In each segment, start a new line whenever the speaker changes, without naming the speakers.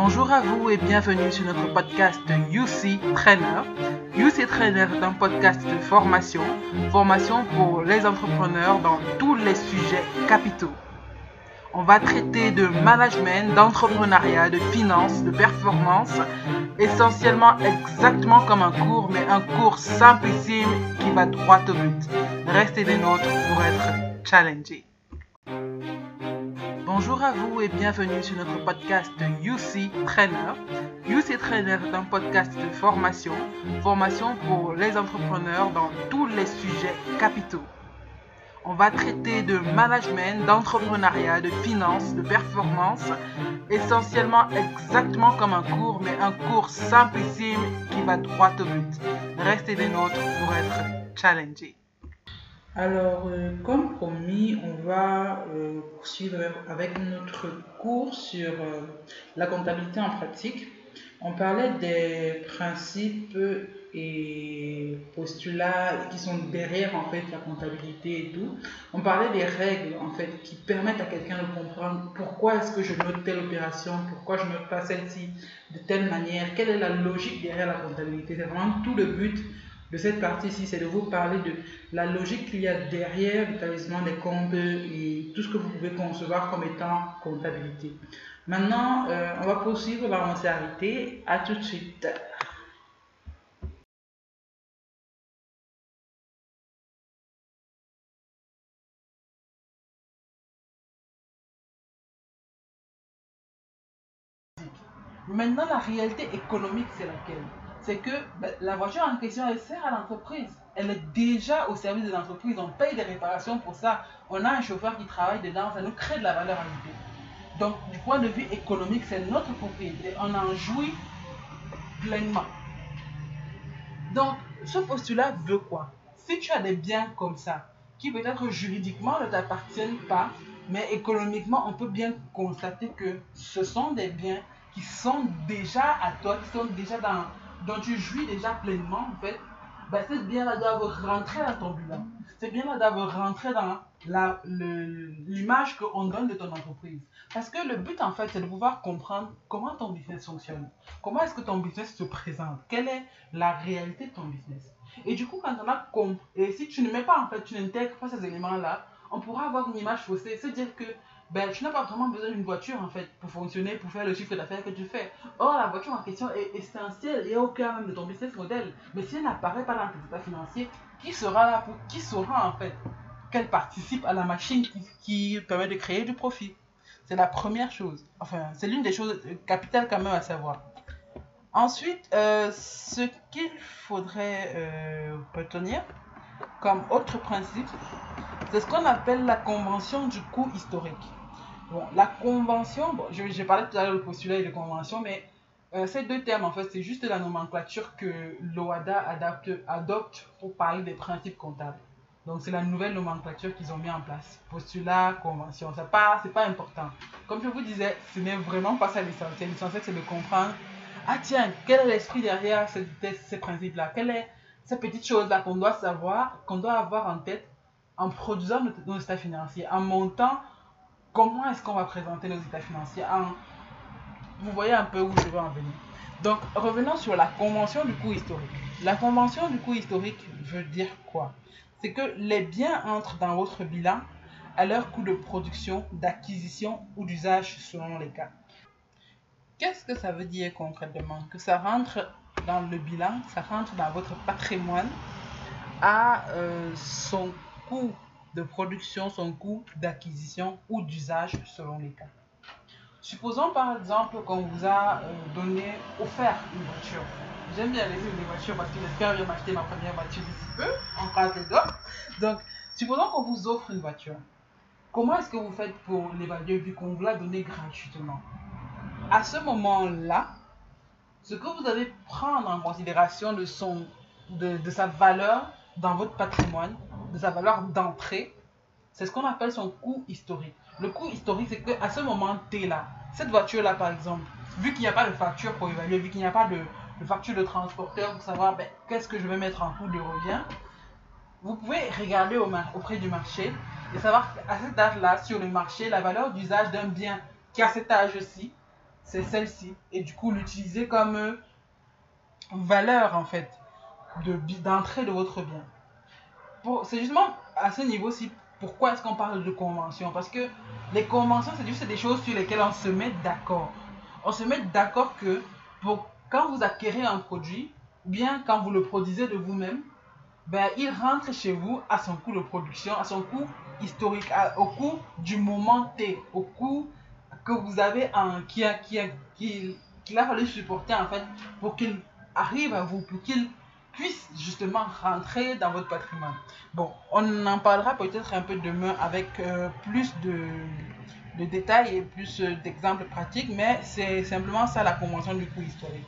Bonjour à vous et bienvenue sur notre podcast UC Trainer. UC Trainer est un podcast de formation, formation pour les entrepreneurs dans tous les sujets capitaux. On va traiter de management, d'entrepreneuriat, de finances, de performance, essentiellement exactement comme un cours, mais un cours simplissime qui va droit au but. Restez des nôtres pour être challengés. Bonjour à vous et bienvenue sur notre podcast UC Trainer. UC Trainer est un podcast de formation, formation pour les entrepreneurs dans tous les sujets capitaux. On va traiter de management, d'entrepreneuriat, de finances, de performance, essentiellement exactement comme un cours, mais un cours simplissime qui va droit au but. Restez des nôtres pour être challengés. Alors, euh, comme promis, on va euh, poursuivre avec notre cours sur euh, la comptabilité en pratique. On parlait des principes et postulats qui sont derrière en fait la comptabilité et tout. On parlait des règles en fait qui permettent à quelqu'un de comprendre pourquoi est-ce que je note telle opération, pourquoi je note pas celle-ci de telle manière, quelle est la logique derrière la comptabilité. C'est vraiment tout le but de cette partie-ci, c'est de vous parler de la logique qu'il y a derrière l'établissement des comptes et tout ce que vous pouvez concevoir comme étant comptabilité. Maintenant, euh, on va poursuivre, on va s'arrêter. À tout de suite. Maintenant, la réalité économique, c'est laquelle? C'est que ben, la voiture en question, elle sert à l'entreprise. Elle est déjà au service de l'entreprise. On paye des réparations pour ça. On a un chauffeur qui travaille dedans. Ça nous crée de la valeur ajoutée. Donc, du point de vue économique, c'est notre propriété. On en jouit pleinement. Donc, ce postulat veut quoi? Si tu as des biens comme ça, qui peut-être juridiquement ne t'appartiennent pas, mais économiquement, on peut bien constater que ce sont des biens qui sont déjà à toi, qui sont déjà dans, dont tu jouis déjà pleinement, en fait, ben, c'est bien là d'avoir rentré dans ton bilan. C'est bien là d'avoir rentré dans l'image qu'on donne de ton entreprise. Parce que le but, en fait, c'est de pouvoir comprendre comment ton business fonctionne. Comment est-ce que ton business se présente? Quelle est la réalité de ton business? Et du coup, quand on a compris, et si tu ne mets pas, en fait, tu n'intègres pas ces éléments-là, on pourra avoir une image faussée, se dire que ben, tu n'as pas vraiment besoin d'une voiture en fait pour fonctionner, pour faire le chiffre d'affaires que tu fais. Or, la voiture en question est essentielle et au cœur même de ton business model. Mais si elle n'apparaît pas dans tes états financiers, qui sera là pour qui saura en fait qu'elle participe à la machine qui, permet de créer du profit? C'est la première chose. Enfin, c'est l'une des choses capitales quand même à savoir. Ensuite, euh, ce qu'il faudrait euh, retenir comme autre principe, c'est ce qu'on appelle la convention du coût historique. Bon, la convention, bon, j'ai parlé tout à l'heure de postulat et de convention, mais euh, ces deux termes, en fait, c'est juste la nomenclature que l'OADA adopte pour parler des principes comptables. Donc, c'est la nouvelle nomenclature qu'ils ont mis en place. Postulat, convention, ce n'est pas, pas important. Comme je vous disais, ce n'est vraiment pas ça l'essentiel. L'essentiel, c'est de comprendre, ah tiens, quel est l'esprit derrière ces, ces principes-là? Quelle est cette petite chose-là qu'on doit savoir, qu'on doit avoir en tête en produisant nos, nos états financiers, en montant comment est-ce qu'on va présenter nos états financiers Vous voyez un peu où je veux en venir. Donc, revenons sur la convention du coût historique. La convention du coût historique veut dire quoi? C'est que les biens entrent dans votre bilan à leur coût de production, d'acquisition ou d'usage selon les cas. Qu'est-ce que ça veut dire concrètement? Que ça rentre dans le bilan, ça rentre dans votre patrimoine à euh, son coût de production, son coût d'acquisition ou d'usage selon les cas. Supposons par exemple qu'on vous a euh, donné, offert une voiture. J'aime bien les les voitures parce que j'espère bien m'acheter ma première voiture d'ici peu, en cas de Donc, supposons qu'on vous offre une voiture. Comment est-ce que vous faites pour l'évaluer vu qu'on vous l'a donné gratuitement? À ce moment-là, ce que vous allez prendre en considération de, son, de, de sa valeur dans votre patrimoine, de sa valeur d'entrée, c'est ce qu'on appelle son coût historique. Le coût historique, c'est qu'à ce moment T là, cette voiture-là par exemple, vu qu'il n'y a pas de facture pour évaluer, vu qu'il n'y a pas de, facture de transporteur pour savoir ben, qu'est-ce que je vais mettre en coût de revient, vous pouvez regarder au auprès du marché et savoir qu'à cette âge-là, sur le marché, la valeur d'usage d'un bien qui a cet âge-ci, c'est celle-ci. Et du coup, l'utiliser comme euh, valeur, en fait, d'entrée de, votre bien. C'est justement à ce niveau-ci, pourquoi est-ce qu'on parle de convention? Parce que les conventions, c'est juste des choses sur lesquelles on se met d'accord. On se met d'accord que quand vous acquérez un produit, bien quand vous le produisez de vous-même, ben, il rentre chez vous à son coût de production, à son coût historique, au coût du moment T, au coût que vous avez qui, a, qui, a, qui, a fallu supporter en fait pour qu'il arrive à vous, pour qu'il puisse justement rentrer dans votre patrimoine. Bon, on en parlera peut-être un peu demain avec euh, plus de, détails et plus euh, d'exemples pratiques, mais c'est simplement ça la convention du coût historique.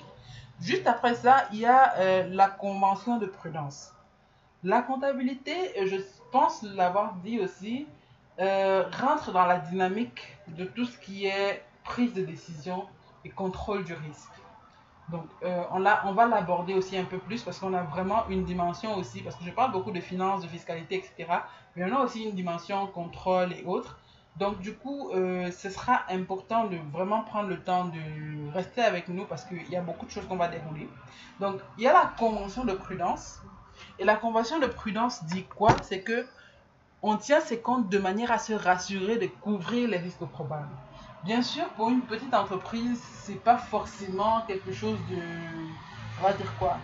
Juste après ça, il y a euh, la convention de prudence. La comptabilité, je pense l'avoir dit aussi, rentre dans la dynamique de tout ce qui est prise de décision et contrôle du risque. Donc, euh, on, va l'aborder aussi un peu plus parce qu'on a vraiment une dimension aussi, parce que je parle beaucoup de finances, de fiscalité, etc. Mais on a aussi une dimension contrôle et autres. Donc, du coup, euh, ce sera important de vraiment prendre le temps de rester avec nous parce qu'il y a beaucoup de choses qu'on va dérouler. Donc, il y a la convention de prudence et la convention de prudence dit quoi? C'est que on tient ses comptes de manière à se rassurer de couvrir les risques probables. Bien sûr, pour une petite entreprise, c'est pas forcément quelque chose de, on va dire quoi,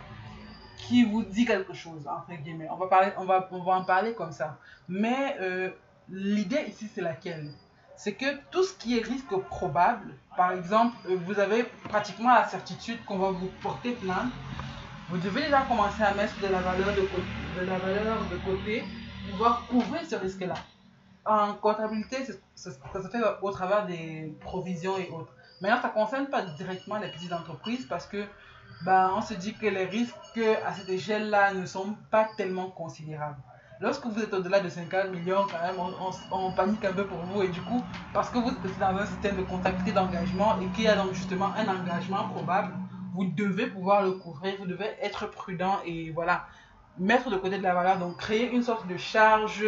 qui vous dit quelque chose entre guillemets. On va parler, on va, on va en parler comme ça. Mais euh, l'idée ici, c'est laquelle? C'est que tout ce qui est risque probable, par exemple, euh, vous avez pratiquement la certitude qu'on va vous porter plainte vous devez déjà commencer à mettre de la valeur de, de, la valeur de côté pour pouvoir couvrir ce risque-là. En comptabilité, ça, se fait au travers des provisions et autres. Maintenant, ça ne concerne pas directement les petites entreprises parce que ben, on se dit que les risques à cette échelle-là ne sont pas tellement considérables. Lorsque vous êtes au-delà de 50 millions, quand même, on, on, panique un peu pour vous. Et du coup, parce que vous êtes dans un système de comptabilité d'engagement et qu'il y a donc justement un engagement probable, vous devez pouvoir le couvrir, vous devez être prudent et voilà, mettre de côté de la valeur, donc créer une sorte de charge,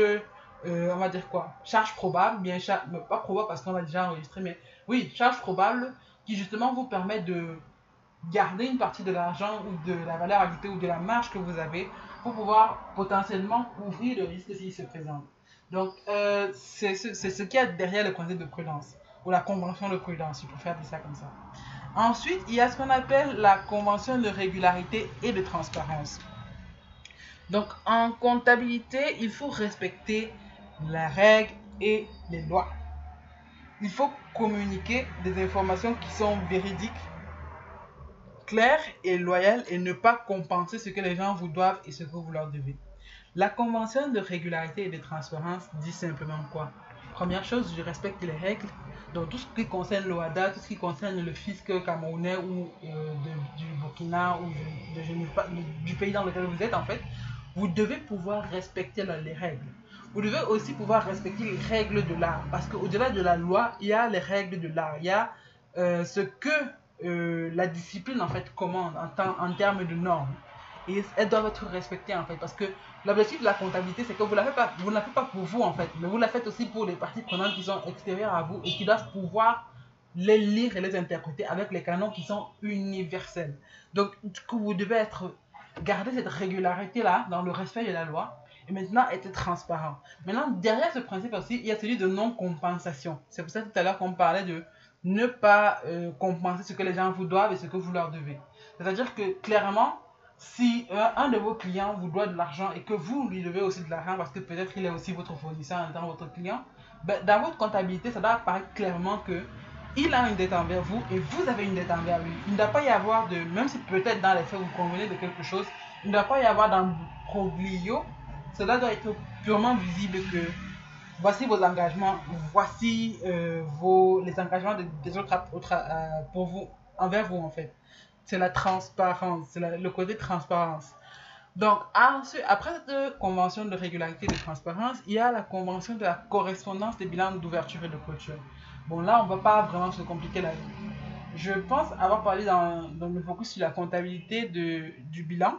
euh, on va dire quoi? Charge probable, bien charge, pas probable parce qu'on a déjà enregistré, mais oui, charge probable qui justement vous permet de garder une partie de l'argent ou de la valeur ajoutée ou de la marge que vous avez pour pouvoir potentiellement couvrir le risque s'il se présente. Donc, euh, c'est ce, qu'il y a derrière le concept de prudence ou la convention de prudence, je préfère dire ça comme ça. Ensuite, il y a ce qu'on appelle la convention de régularité et de transparence. Donc, en comptabilité, il faut respecter les règles et les lois. Il faut communiquer des informations qui sont véridiques, claires et loyales et ne pas compenser ce que les gens vous doivent et ce que vous leur devez. La convention de régularité et de transparence dit simplement quoi? Première chose, je respecte les règles donc tout ce qui concerne l'OADA, tout ce qui concerne le fisc camerounais ou euh, du Burkina ou du pays dans lequel vous êtes en fait, vous devez pouvoir respecter les règles. Vous devez aussi pouvoir respecter les règles de l'art. Parce qu'au-delà de la loi, il y a les règles de l'art. Il y a euh, ce que euh, la discipline en fait commande en, termes de normes. Et elles doivent être respectées en fait. Parce que l'objectif de la comptabilité c'est que vous ne la faites pas la faites pas pour vous en fait. Mais vous la faites aussi pour les parties prenantes qui sont extérieures à vous et qui doivent pouvoir les lire et les interpréter avec les canons qui sont universels. Donc vous devez être garder cette régularité là dans le respect de la loi et maintenant être transparent maintenant derrière ce principe aussi il y a celui de non compensation c'est pour ça tout à l'heure qu'on parlait de ne pas euh, compenser ce que les gens vous doivent et ce que vous leur devez c'est à dire que clairement si un, de vos clients vous doit de l'argent et que vous lui devez aussi de l'argent parce que peut-être il est aussi votre fournisseur en tant que votre client, ben, dans votre comptabilité, ça doit apparaître clairement que il a une dette envers vous et vous avez une dette envers lui. Il ne doit pas y avoir de, même si peut-être dans les faits vous convenez de quelque chose, il ne doit pas y avoir d'un proglio. Cela doit être purement visible que voici vos engagements, voici euh, les engagements des autres, pour vous, envers vous en fait c'est la transparence, c'est le côté transparence. Donc, après cette convention de régularité et de transparence, il y a la convention de la correspondance des bilans d'ouverture et de clôture. Bon, là, on ne va pas vraiment se compliquer la vie. Je pense avoir parlé dans, le focus sur la comptabilité de, du bilan,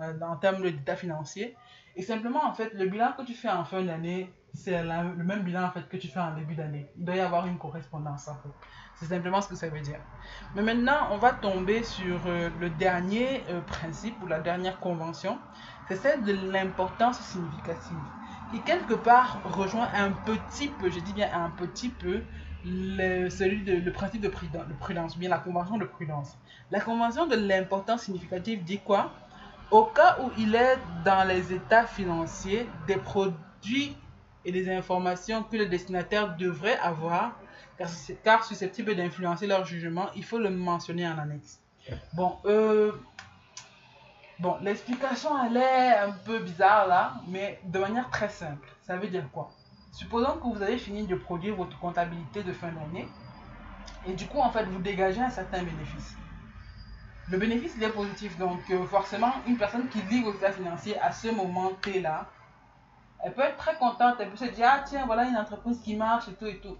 euh, en termes d'état financier. Et simplement, en fait, le bilan que tu fais en fin d'année, c'est le même bilan en fait que tu fais en début d'année. Il doit y avoir une correspondance en fait. C'est simplement ce que ça veut dire. Mais maintenant, on va tomber sur euh, le dernier euh, principe ou la dernière convention. C'est celle de l'importance significative. Qui quelque part rejoint un petit peu, je dis bien un petit peu, le, celui de, le principe de prudence, de bien la convention de prudence. La convention de l'importance significative dit quoi? Au cas où il est dans les états financiers des produits et des informations que le destinataire devrait avoir, car, susceptible d'influencer leur jugement, il faut le mentionner en annexe. Bon, euh, bon l'explication elle est un peu bizarre là, mais de manière très simple. Ça veut dire quoi? Supposons que vous avez fini de produire votre comptabilité de fin d'année, et du coup, en fait, vous dégagez un certain bénéfice. Le bénéfice, il est positif. Donc, euh, forcément, une personne qui lit vos états financiers à ce moment T-là, elle peut être très contente, elle peut se dire, ah tiens, voilà une entreprise qui marche et tout et tout.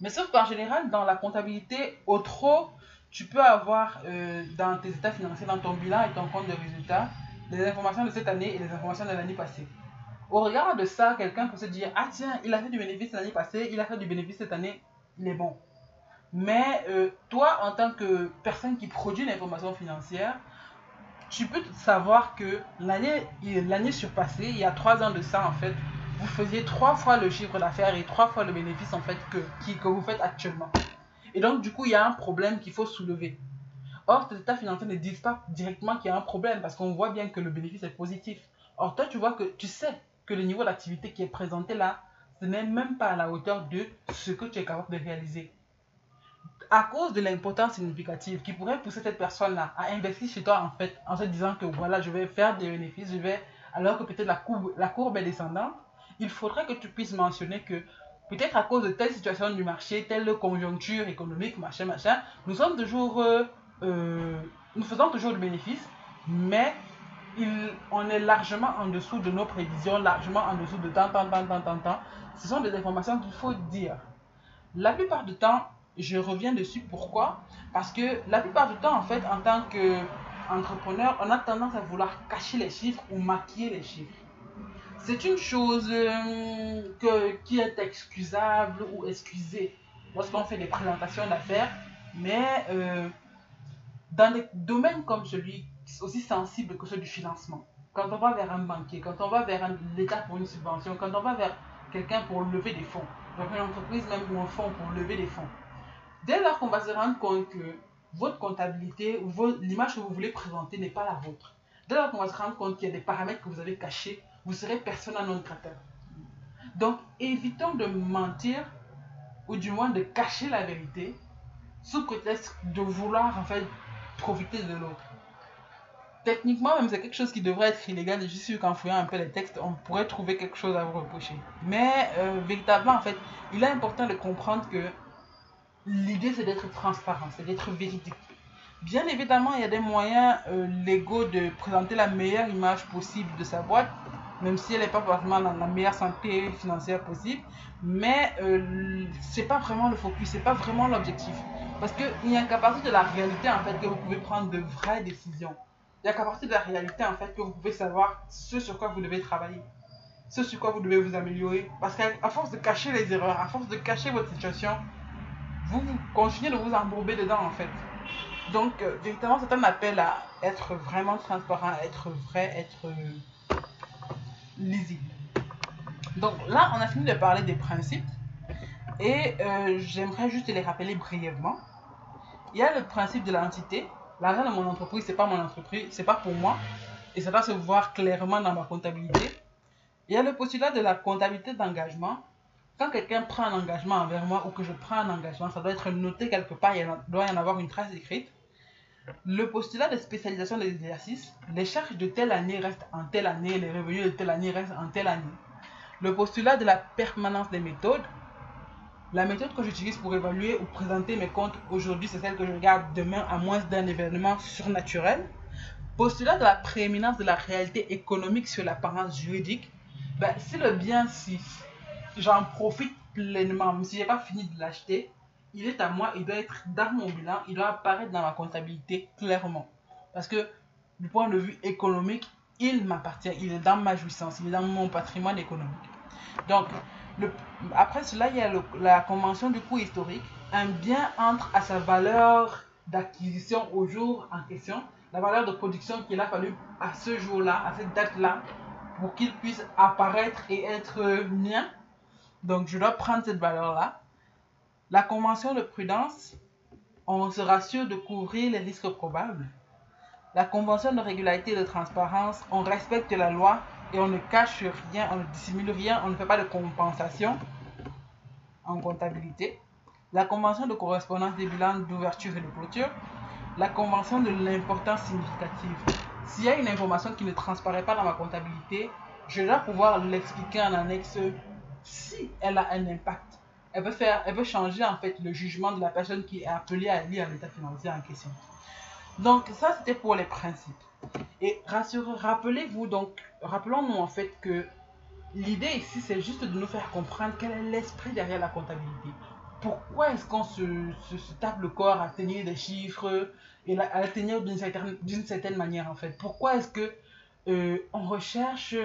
Mais sauf qu'en général, dans la comptabilité, au trop, tu peux avoir euh, dans tes états financiers, dans ton bilan et ton compte de résultats, les informations de cette année et les informations de l'année passée. Au regard de ça, quelqu'un peut se dire, ah tiens, il a fait du bénéfice l'année passée, il a fait du bénéfice cette année, il est bon. Mais euh, toi, en tant que personne qui produit l'information financière, tu peux savoir que l'année surpassée, il y a trois ans de ça, en fait, vous faisiez trois fois le chiffre d'affaires et trois fois le bénéfice, en fait, que, que vous faites actuellement. Et donc, du coup, il y a un problème qu'il faut soulever. Or, tes états financiers ne disent pas directement qu'il y a un problème parce qu'on voit bien que le bénéfice est positif. Or, toi, tu vois que tu sais que le niveau d'activité qui est présenté là, ce n'est même pas à la hauteur de ce que tu es capable de réaliser à cause de l'importance significative qui pourrait pousser cette personne-là à investir chez toi en fait, en se disant que voilà, je vais faire des bénéfices, je vais, alors que peut-être la courbe, la courbe est descendante, il faudrait que tu puisses mentionner que peut-être à cause de telle situation du marché, telle conjoncture économique, machin, machin, nous sommes toujours, euh, euh, nous faisons toujours du bénéfice, mais il, on est largement en dessous de nos prévisions, largement en dessous de tant, tant, tant, tant, tant, tant. Ce sont des informations qu'il faut dire. La plupart du temps, je reviens dessus. Pourquoi? Parce que la plupart du temps, en fait, en tant qu'entrepreneur, on a tendance à vouloir cacher les chiffres ou maquiller les chiffres. C'est une chose euh, qui est excusable ou excusée lorsqu'on fait des présentations d'affaires, mais euh, dans des domaines comme celui aussi sensible que celui du financement, quand on va vers un banquier, quand on va vers l'État pour une subvention, quand on va vers quelqu'un pour lever des fonds, donc une entreprise même ou un fonds pour lever des fonds, Dès lors qu'on va se rendre compte que votre comptabilité ou l'image que vous voulez présenter n'est pas la vôtre, dès lors qu'on va se rendre compte qu'il y a des paramètres que vous avez cachés, vous serez persona non grata. Donc, évitons de mentir ou du moins de cacher la vérité sous prétexte de vouloir en fait profiter de l'autre. Techniquement, même c'est quelque chose qui devrait être illégal et je suis sûr qu'en fouillant un peu les textes, on pourrait trouver quelque chose à vous reprocher. Mais euh, véritablement, en fait, il est important de comprendre que l'idée c'est d'être transparent, c'est d'être véridique. Bien évidemment, il y a des moyens euh, légaux de présenter la meilleure image possible de sa boîte, même si elle n'est pas forcément dans la meilleure santé financière possible. Mais euh, c'est pas vraiment le focus, c'est pas vraiment l'objectif. Parce qu'il n'y a qu'à partir de la réalité en fait que vous pouvez prendre de vraies décisions. Il n'y a qu'à partir de la réalité en fait que vous pouvez savoir ce sur quoi vous devez travailler, ce sur quoi vous devez vous améliorer. Parce qu'à force de cacher les erreurs, à force de cacher votre situation, vous, continuez de vous embourber dedans en fait. Donc, euh, véritablement, c'est un appel à être vraiment transparent, être vrai, être euh, lisible. Donc là, on a fini de parler des principes et euh, j'aimerais juste les rappeler brièvement. Il y a le principe de l'entité. L'argent de mon entreprise, c'est pas mon entreprise, c'est pas pour moi et ça doit se voir clairement dans ma comptabilité. Il y a le postulat de la comptabilité d'engagement quand quelqu'un prend un engagement envers moi ou que je prends un engagement, ça doit être noté quelque part, il doit y en avoir une trace écrite. Le postulat de spécialisation des exercices, les charges de telle année restent en telle année, les revenus de telle année restent en telle année. Le postulat de la permanence des méthodes, la méthode que j'utilise pour évaluer ou présenter mes comptes aujourd'hui, c'est celle que je regarde demain à moins d'un événement surnaturel. Postulat de la prééminence de la réalité économique sur l'apparence juridique, ben, si le bien si j'en profite pleinement. Même si je n'ai pas fini de l'acheter, il est à moi, il doit être dans mon bilan, il doit apparaître dans ma comptabilité clairement. Parce que du point de vue économique, il m'appartient, il est dans ma jouissance, il est dans mon patrimoine économique. Donc, le, après cela, il y a la convention du coût historique. Un bien entre à sa valeur d'acquisition au jour en question, la valeur de production qu'il a fallu à ce jour-là, à cette date-là, pour qu'il puisse apparaître et être mien. Donc, je dois prendre cette valeur-là. La convention de prudence, on se rassure de couvrir les risques probables. La convention de régularité et de transparence, on respecte la loi et on ne cache rien, on ne dissimule rien, on ne fait pas de compensation en comptabilité. La convention de correspondance des bilans d'ouverture et de clôture. La convention de l'importance significative. S'il y a une information qui ne transparaît pas dans ma comptabilité, je dois pouvoir l'expliquer en annexe si elle a un impact. Elle veut, faire, elle veut changer en fait le jugement de la personne qui est appelée à lire l'état financier en question. Donc ça c'était pour les principes. Et rappelez-vous donc, rappelons-nous en fait que l'idée ici c'est juste de nous faire comprendre quel est l'esprit derrière la comptabilité. Pourquoi est-ce qu'on se, tape le corps à tenir des chiffres et à tenir d'une certaine, certaine, manière en fait? Pourquoi est-ce que euh, on recherche,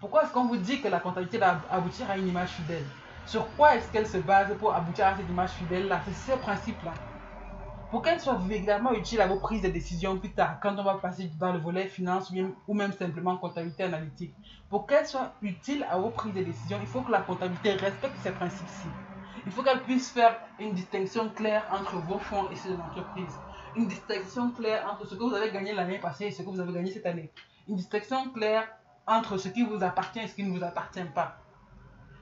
pourquoi est-ce qu'on vous dit que la comptabilité va aboutir à une image fidèle? Sur quoi est-ce qu'elle se base pour aboutir à cette image fidèle là C'est ce principe là pour qu'elle soit véritablement utile à vos prises de décision plus tard, quand on va passer dans le volet finance ou même simplement comptabilité analytique. Pour qu'elle soit utile à vos prises de décision, il faut que la comptabilité respecte ces principes-ci. Il faut qu'elle puisse faire une distinction claire entre vos fonds et ceux de l'entreprise. Une distinction claire entre ce que vous avez gagné l'année passée et ce que vous avez gagné cette année. Une distinction claire entre ce qui vous appartient et ce qui ne vous appartient pas.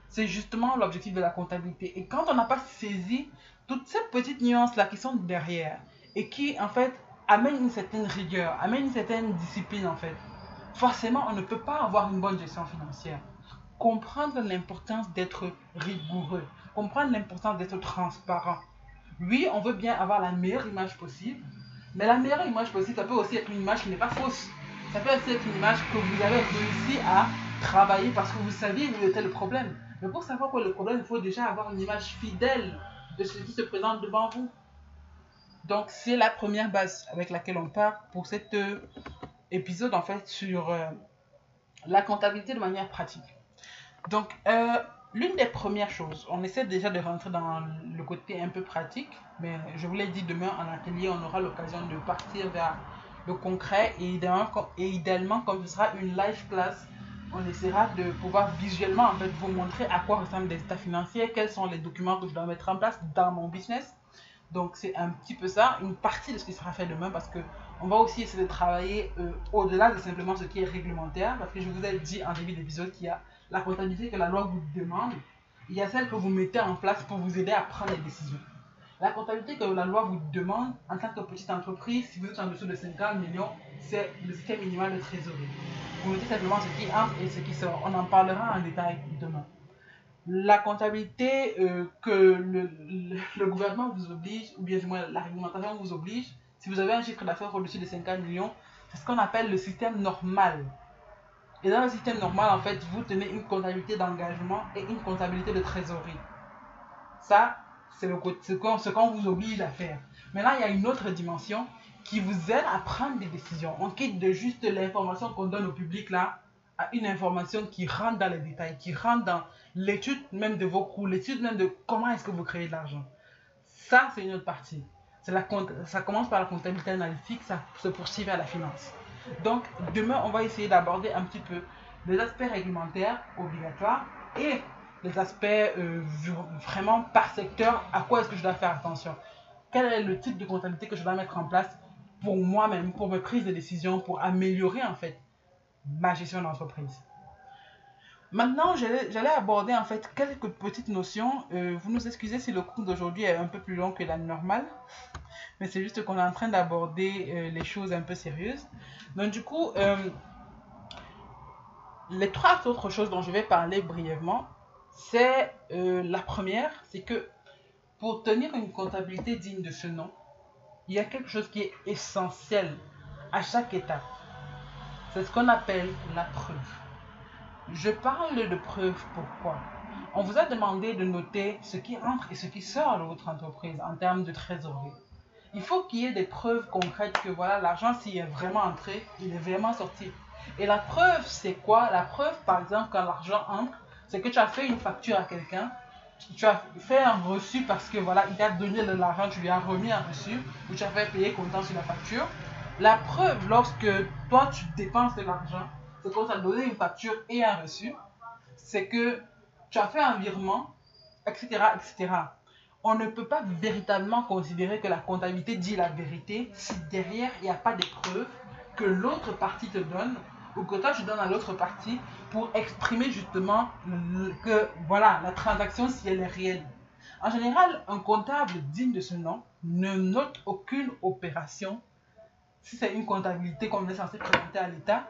C'est justement l'objectif de la comptabilité. Et quand on n'a pas saisi toutes ces petites nuances-là qui sont derrière et qui, en fait, amènent une certaine rigueur, amènent une certaine discipline, en fait, forcément, on ne peut pas avoir une bonne gestion financière. Comprendre l'importance d'être rigoureux, comprendre l'importance d'être transparent. Oui, on veut bien avoir la meilleure image possible, mais la meilleure image possible, ça peut aussi être une image qui n'est pas fausse. Ça peut être une image que vous avez réussi à travailler parce que vous saviez où était le problème. Mais pour savoir quoi le problème, il faut déjà avoir une image fidèle de ce qui se présente devant vous. Donc, c'est la première base avec laquelle on part pour cet euh, épisode, en fait, sur euh, la comptabilité de manière pratique. Donc, euh, l'une des premières choses, on essaie déjà de rentrer dans le côté un peu pratique, mais je vous l'ai dit, demain en atelier, on aura l'occasion de partir vers le concret et idéalement, comme ce sera une live class on essaiera de pouvoir visuellement en fait vous montrer à quoi ressemblent des états financiers, quels sont les documents que je dois mettre en place dans mon business. Donc c'est un petit peu ça, une partie de ce qui sera fait demain parce que on va aussi essayer de travailler euh, au-delà de simplement ce qui est réglementaire parce que je vous ai dit en début d'épisode qu'il y a la comptabilité que la loi vous demande, il y a celle que vous mettez en place pour vous aider à prendre les décisions. La comptabilité que la loi vous demande en tant que petite entreprise, si vous êtes en dessous de 50 millions, c'est le système minimal de trésorerie. Vous mettez simplement ce qui entre et ce qui sort. On en parlera en détail demain. La comptabilité euh, que le, gouvernement vous oblige, ou bien du moins la réglementation vous oblige, si vous avez un chiffre d'affaires au-dessus de 50 millions, c'est ce qu'on appelle le système normal. Et dans le système normal, en fait, vous tenez une comptabilité d'engagement et une comptabilité de trésorerie. Ça, c'est ce qu'on vous oblige à faire. Maintenant, il y a une autre dimension qui vous aide à prendre des décisions. On quitte de juste l'information qu'on donne au public là à une information qui rentre dans les détails, qui rentre dans l'étude même de vos coûts, l'étude même de comment est-ce que vous créez de l'argent. Ça, c'est une autre partie. La, ça commence par la comptabilité analytique, ça se poursuit vers la finance. Donc, demain, on va essayer d'aborder un petit peu les aspects réglementaires obligatoires et les aspects euh, vraiment par secteur, à quoi est-ce que je dois faire attention? Quel est le type de comptabilité que je dois mettre en place pour moi-même, pour mes prises de décision, pour améliorer en fait ma gestion d'entreprise? Maintenant, j'allais aborder en fait quelques petites notions. Euh, vous nous excusez si le cours d'aujourd'hui est un peu plus long que la normale, mais c'est juste qu'on est en train d'aborder euh, les choses un peu sérieuses. Donc du coup, les trois autres choses dont je vais parler brièvement, c'est euh, la première, c'est que pour tenir une comptabilité digne de ce nom, il y a quelque chose qui est essentiel à chaque étape. C'est ce qu'on appelle la preuve. Je parle de preuve pourquoi? On vous a demandé de noter ce qui entre et ce qui sort de votre entreprise en termes de trésorerie. Il faut qu'il y ait des preuves concrètes que voilà, l'argent s'il est vraiment entré, il est vraiment sorti. Et la preuve, c'est quoi? La preuve, par exemple, quand l'argent entre, c'est que tu as fait une facture à quelqu'un, tu as fait un reçu parce que voilà, il t'a donné de l'argent, tu lui as remis un reçu, ou tu as fait payer comptant sur la facture. La preuve, lorsque toi tu dépenses de l'argent, c'est qu'on t'a donné une facture et un reçu, c'est que tu as fait un virement, etc., etc. On ne peut pas véritablement considérer que la comptabilité dit la vérité si derrière il n'y a pas de preuves que l'autre partie te donne ou que toi tu donnes à l'autre partie pour exprimer justement que voilà la transaction si elle est réelle. En général, un comptable digne de ce nom ne note aucune opération si c'est une comptabilité qu'on est censé présenter à l'État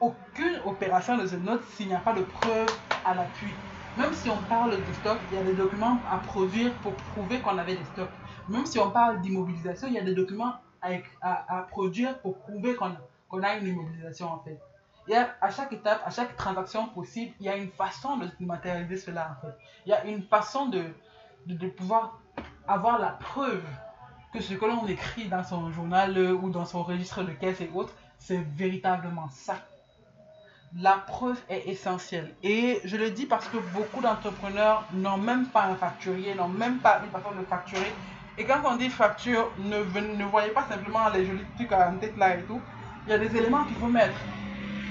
aucune opération ne se note s'il n'y a pas de preuve à l'appui. Même si on parle de stock, il y a des documents à produire pour prouver qu'on avait des stocks. Même si on parle d'immobilisation, il y a des documents à, produire pour prouver qu'on a une immobilisation en fait. Et à, chaque étape, à chaque transaction possible, il y a une façon de matérialiser cela en fait. Il y a une façon de, de, pouvoir avoir la preuve que ce que l'on écrit dans son journal ou dans son registre de caisse et autres, c'est véritablement ça la preuve est essentielle. Et je le dis parce que beaucoup d'entrepreneurs n'ont même pas un facturier, n'ont même pas une façon de facturer. Et quand on dit facture, ne, ne voyez pas simplement les jolis trucs la tête là et tout. Il y a des éléments qu'il faut mettre.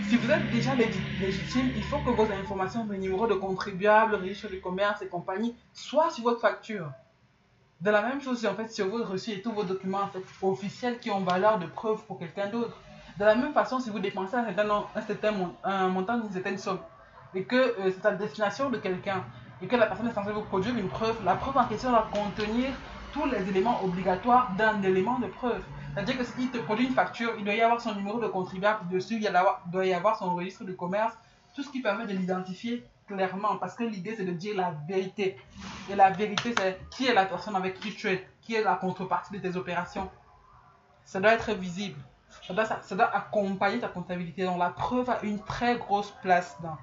Si vous êtes déjà légitime, il faut que vos informations de numéro de contribuable, registre de commerce et compagnie soient sur votre facture. De la même chose, en fait, sur votre reçu et tous vos documents officiels qui ont valeur de preuve pour quelqu'un d'autre. De la même façon, si vous dépensez un certain, montant d'une certaine somme et que euh, c'est à destination de quelqu'un et que la personne est censée vous produire une preuve, la preuve en question doit contenir tous les éléments obligatoires d'un élément de preuve. C'est-à-dire que s'il te produit une facture, il doit y avoir son numéro de contribuable dessus, il doit y avoir son registre de commerce, tout ce qui permet de l'identifier clairement. Parce que l'idée, c'est de dire la vérité. Et la vérité, c'est qui est la personne avec qui tu es, qui est la contrepartie de tes opérations. Ça doit être visible ça doit, doit accompagner ta comptabilité. Donc la preuve a une très grosse place dans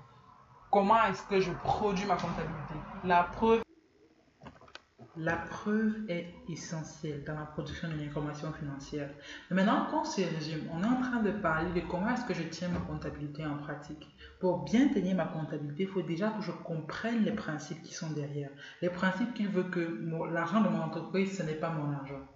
comment est-ce que je produis ma comptabilité. La preuve
la preuve est essentielle dans la production d'une information financière. maintenant, quand on se résume, on est en train de parler de comment est-ce que je tiens ma comptabilité en pratique. Pour bien tenir ma comptabilité, il faut déjà que je comprenne les principes qui sont derrière. Les principes qui veulent que l'argent de mon entreprise, ce n'est pas mon argent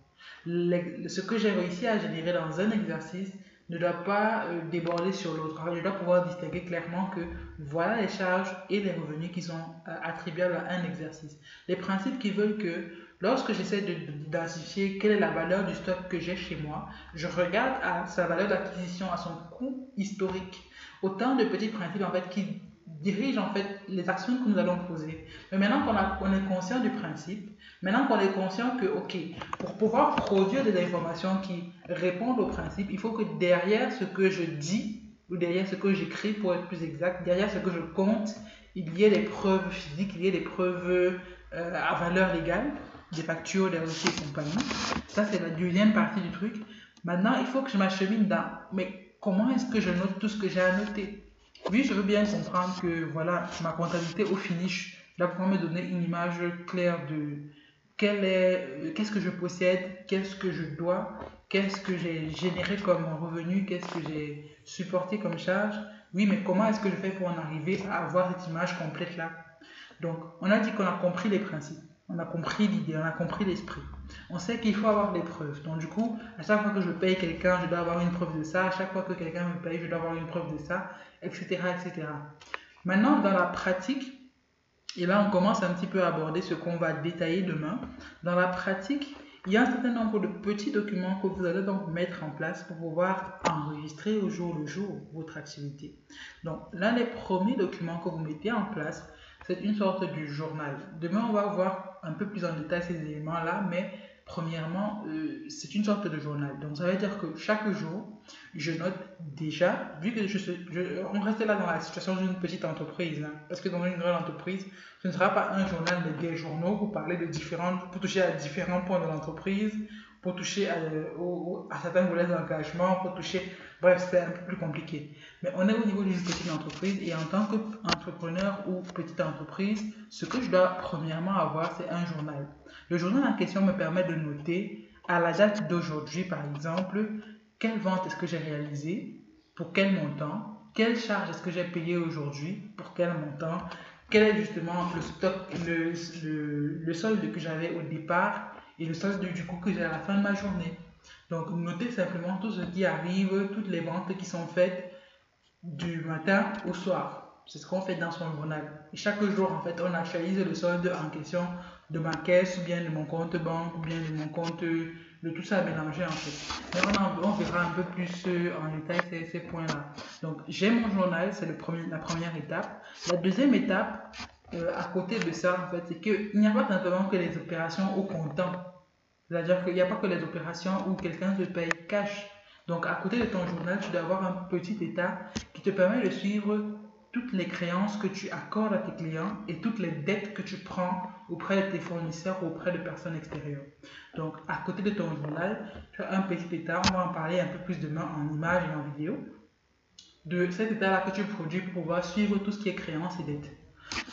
ce que j'ai réussi à générer dans un exercice ne doit pas euh, déborder sur l'autre. Je dois pouvoir distinguer clairement que voilà les charges et les revenus qui sont euh, attribuables à un exercice. Les principes qui veulent que lorsque j'essaie d'identifier quelle est la valeur du stock que j'ai chez moi, je regarde à sa valeur d'acquisition, à son coût historique. Autant de petits principes en fait qui dirige en fait les actions que nous allons poser. Mais maintenant qu'on est conscient du principe, maintenant qu'on est conscient que, ok, pour pouvoir produire des informations qui répondent au principe, il faut que derrière ce que je dis, ou derrière ce que j'écris pour être plus exact, derrière ce que je compte, il y ait des preuves physiques, il y ait des preuves euh, à valeur légale, des factures, des reçus et compagnie. Ça, c'est la deuxième partie du truc. Maintenant, il faut que je m'achemine dans, mais comment est-ce que je note tout ce que j'ai à noter? Oui, je veux bien comprendre que voilà, ma comptabilité au finish doit pouvoir me donner une image claire de est, qu'est-ce que je possède, qu'est-ce que je dois, qu'est-ce que j'ai généré comme revenu, qu'est-ce que j'ai supporté comme charge. Oui, mais comment est-ce que je fais pour en arriver à avoir cette image complète là Donc, on a dit qu'on a compris les principes. On a compris l'idée, on a compris l'esprit. On sait qu'il faut avoir des preuves. Donc, du coup, à chaque fois que je paye quelqu'un, je dois avoir une preuve de ça. À chaque fois que quelqu'un me paye, je dois avoir une preuve de ça, etc., etc. Maintenant, dans la pratique, et là, on commence un petit peu à aborder ce qu'on va détailler demain. Dans la pratique, il y a un certain nombre de petits documents que vous allez donc mettre en place pour pouvoir enregistrer au jour le jour votre activité. Donc, l'un des premiers documents que vous mettez en place, c'est une sorte de journal. Demain, on va voir un peu plus en détail ces éléments-là, mais premièrement, euh, c'est une sorte de journal. Donc, ça veut dire que chaque jour, je note déjà, vu que je, on reste là dans la situation d'une petite entreprise, hein, parce que dans une grande entreprise, ce ne sera pas un journal de des journaux pour parler de différentes, pour toucher à différents points de l'entreprise, pour toucher à, à certains volets d'engagement, pour toucher, bref, c'est un peu plus compliqué. Mais on est au niveau d'une petite entreprise et en tant qu'entrepreneur ou petite entreprise, ce que je dois premièrement avoir, c'est un journal. Le journal en question me permet de noter à la date d'aujourd'hui, par exemple, quelle vente est-ce que j'ai réalisée, pour quel montant, quelle charge est-ce que j'ai payé aujourd'hui, pour quel montant, quel est justement le stock, le, le solde que j'avais au départ et le solde du coup que j'ai à la fin de ma journée. Donc, notez simplement tout ce qui arrive, toutes les ventes qui sont faites du matin au soir. C'est ce qu'on fait dans son journal. Chaque jour, en fait, on actualise le solde en question de ma caisse, ou bien de mon compte banque, ou bien de mon compte, de tout ça mélangé, en fait. Mais on, on verra un peu plus euh, en détail ces, ces points-là. Donc, j'ai mon journal, c'est la première étape. La deuxième étape, euh, à côté de ça, en fait, c'est qu'il n'y a pas simplement que les opérations au comptant. C'est-à-dire qu'il n'y a pas que les opérations où quelqu'un te paye cash. Donc, à côté de ton journal, tu dois avoir un petit état qui te permet de suivre toutes les créances que tu accordes à tes clients et toutes les dettes que tu prends auprès de tes fournisseurs ou auprès de personnes extérieures. Donc, à côté de ton journal, tu as un petit état, on va en parler un peu plus demain en images et en vidéo, de cet état-là que tu produis pour pouvoir suivre tout ce qui est créances et dettes.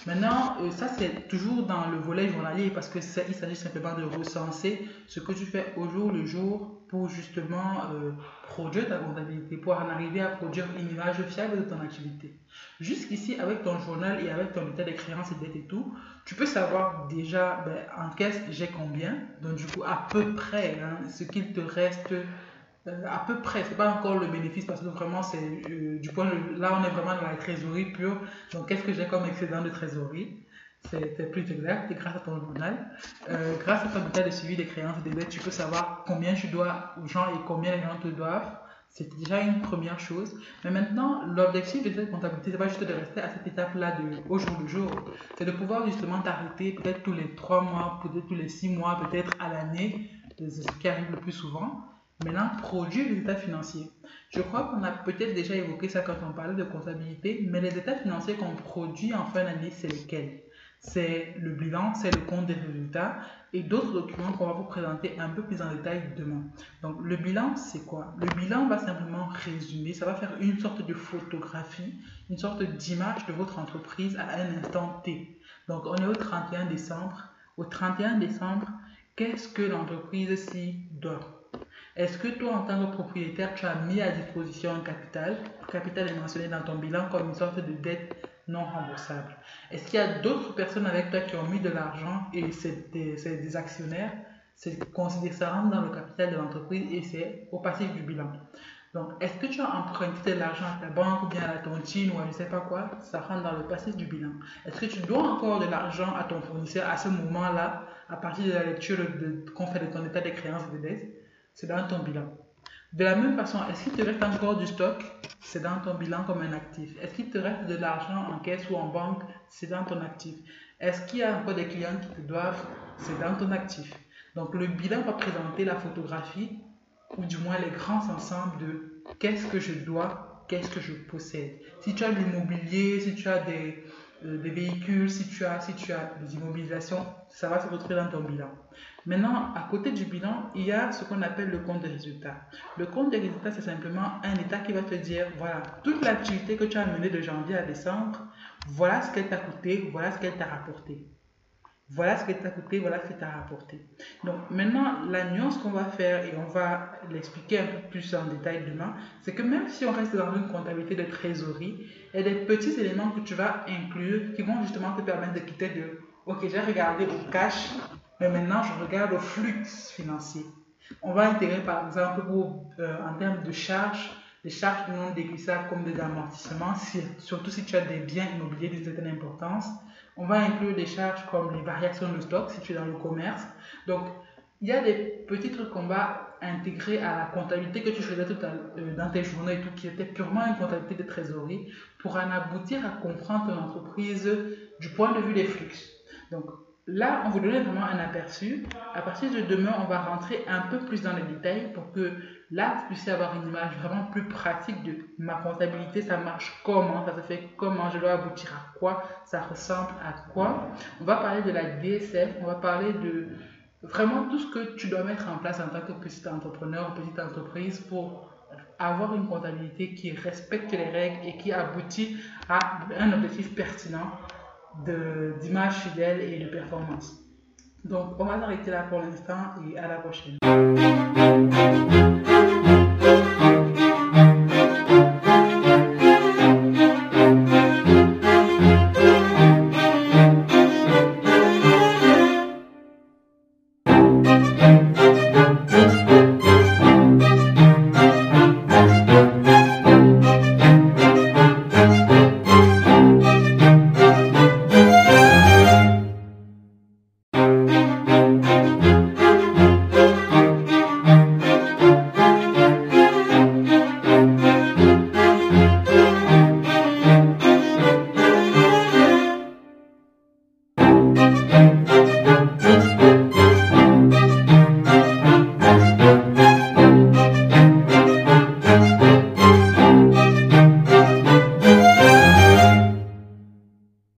Maintenant, euh, ça c'est toujours dans le volet journalier parce que il s'agit simplement de recenser ce que tu fais au jour le jour pour justement euh, produire ta comptabilité, pour en arriver à produire une image fiable de ton activité. Jusqu'ici, avec ton journal et avec ton état de créance et dettes et tout, tu peux savoir déjà ben, en caisse j'ai combien, donc du coup à peu près hein, ce qu'il te reste euh, à peu près, c'est pas encore le bénéfice parce que vraiment c'est euh, du point de, là on est vraiment dans la trésorerie pure. Donc qu'est-ce que j'ai comme excédent de trésorerie? C'est plus exact et grâce à ton journal, euh, grâce à ton état de suivi des créances et des dettes, tu peux savoir combien tu dois aux gens et combien les gens te doivent. C'est déjà une première chose. Mais maintenant, l'objectif de cette comptabilité, c'est pas juste de rester à cette étape-là de au jour le jour. C'est de pouvoir justement t'arrêter peut-être tous les trois mois, peut-être tous les six mois, peut-être à l'année, ce qui arrive le plus souvent Maintenant, produire les états financiers. Je crois qu'on a peut-être déjà évoqué ça quand on parlait de comptabilité, mais les états financiers qu'on produit en fin d'année, c'est lesquels? C'est le bilan, c'est le compte des résultats et d'autres documents qu'on va vous présenter un peu plus en détail demain. Donc, le bilan, c'est quoi? Le bilan va simplement résumer, ça va faire une sorte de photographie, une sorte d'image de votre entreprise à un instant T. Donc, on est au 31 décembre. Au 31 décembre, qu'est-ce que l'entreprise s'y doit? Est-ce que toi, en tant que propriétaire, tu as mis à disposition un capital? Le capital est mentionné dans ton bilan comme une sorte de dette non remboursable. Est-ce qu'il y a d'autres personnes avec toi qui ont mis de l'argent et c'est des, actionnaires? C'est considéré ça rentre dans le capital de l'entreprise et c'est au passif du bilan. Donc, est-ce que tu as emprunté de l'argent à ta banque ou bien à la tontine ou à je ne sais pas quoi? Ça rentre dans le passif du bilan. Est-ce que tu dois encore de l'argent à ton fournisseur à ce moment-là, à partir de la lecture qu'on fait de ton état de créance et de dette? C'est dans ton bilan. De la même façon, est-ce qu'il te reste encore du stock? C'est dans ton bilan comme un actif. Est-ce qu'il te reste de l'argent en caisse ou en banque? C'est dans ton actif. Est-ce qu'il y a encore des clients qui te doivent? C'est dans ton actif. Donc le bilan va présenter la photographie ou du moins les grands ensembles de qu'est-ce que je dois, qu'est-ce que je possède. Si tu as de l'immobilier, si tu as des, euh, des véhicules, si tu, as, si tu as des immobilisations, ça va se retrouver dans ton bilan. Maintenant, à côté du bilan, il y a ce qu'on appelle le compte de résultats. Le compte de résultats, c'est simplement un état qui va te dire, voilà, toute l'activité que tu as menée de janvier à décembre, voilà ce qu'elle t'a coûté, voilà ce qu'elle t'a rapporté. Voilà ce qu'elle t'a coûté, voilà ce qu'elle t'a rapporté. Donc maintenant, la nuance qu'on va faire, et on va l'expliquer un peu plus en détail demain, c'est que même si on reste dans une comptabilité de trésorerie, il y a des petits éléments que tu vas inclure qui vont justement te permettre de quitter de, ok, j'ai regardé au cash, mais maintenant, je regarde le flux financier. On va intégrer par exemple euh, en termes de charges, des charges non déguisables comme des amortissements, surtout si tu as des biens immobiliers d'une certaine importance. On va inclure des charges comme les variations de stock si tu es dans le commerce. Donc, il y a des petits trucs qu'on va intégrer à la comptabilité que tu faisais euh, dans tes journées et tout, qui était purement une comptabilité de trésorerie, pour en aboutir à comprendre ton entreprise du point de vue des flux. Là, on vous donne vraiment un aperçu. À partir de demain, on va rentrer un peu plus dans les détails pour que là, vous puissiez avoir une image vraiment plus pratique de ma comptabilité, ça marche comment, ça se fait comment, je dois aboutir à quoi, ça ressemble à quoi? On va parler de la DSF, on va parler de vraiment tout ce que tu dois mettre en place en tant que petit entrepreneur petite entreprise pour avoir une comptabilité qui respecte les règles et qui aboutit à un objectif pertinent d'image fidèle et de performance. Donc, on va s'arrêter là pour l'instant et à la prochaine.